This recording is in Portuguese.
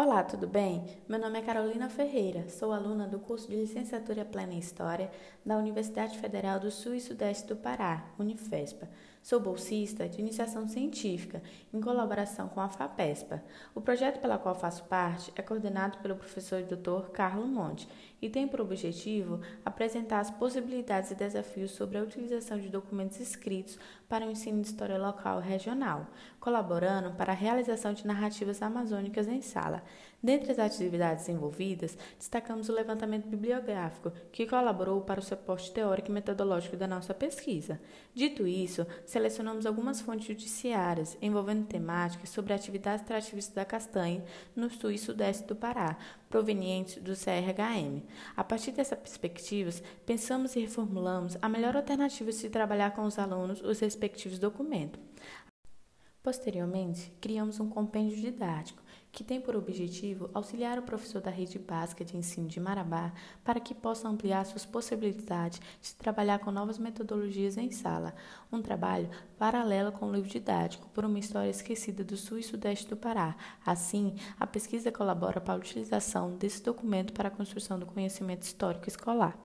Olá, tudo bem? Meu nome é Carolina Ferreira, sou aluna do curso de Licenciatura Plena em História da Universidade Federal do Sul e Sudeste do Pará, Unifespa. Sou bolsista de iniciação científica, em colaboração com a FAPESPA. O projeto pela qual faço parte é coordenado pelo professor doutor Carlos Monte e tem por objetivo apresentar as possibilidades e desafios sobre a utilização de documentos escritos para o ensino de história local e regional, colaborando para a realização de narrativas amazônicas em sala. Dentre as atividades envolvidas, destacamos o levantamento bibliográfico, que colaborou para o suporte teórico e metodológico da nossa pesquisa. Dito isso, selecionamos algumas fontes judiciárias envolvendo temáticas sobre atividades extrativistas da castanha no sul e sudeste do Pará, provenientes do CRHM. A partir dessas perspectivas, pensamos e reformulamos a melhor alternativa de se trabalhar com os alunos os respectivos documentos. Posteriormente, criamos um compêndio didático que tem por objetivo auxiliar o professor da rede básica de ensino de Marabá para que possa ampliar suas possibilidades de trabalhar com novas metodologias em sala, um trabalho paralelo com o livro didático por uma história esquecida do sul e sudeste do Pará. Assim, a pesquisa colabora para a utilização desse documento para a construção do conhecimento histórico escolar.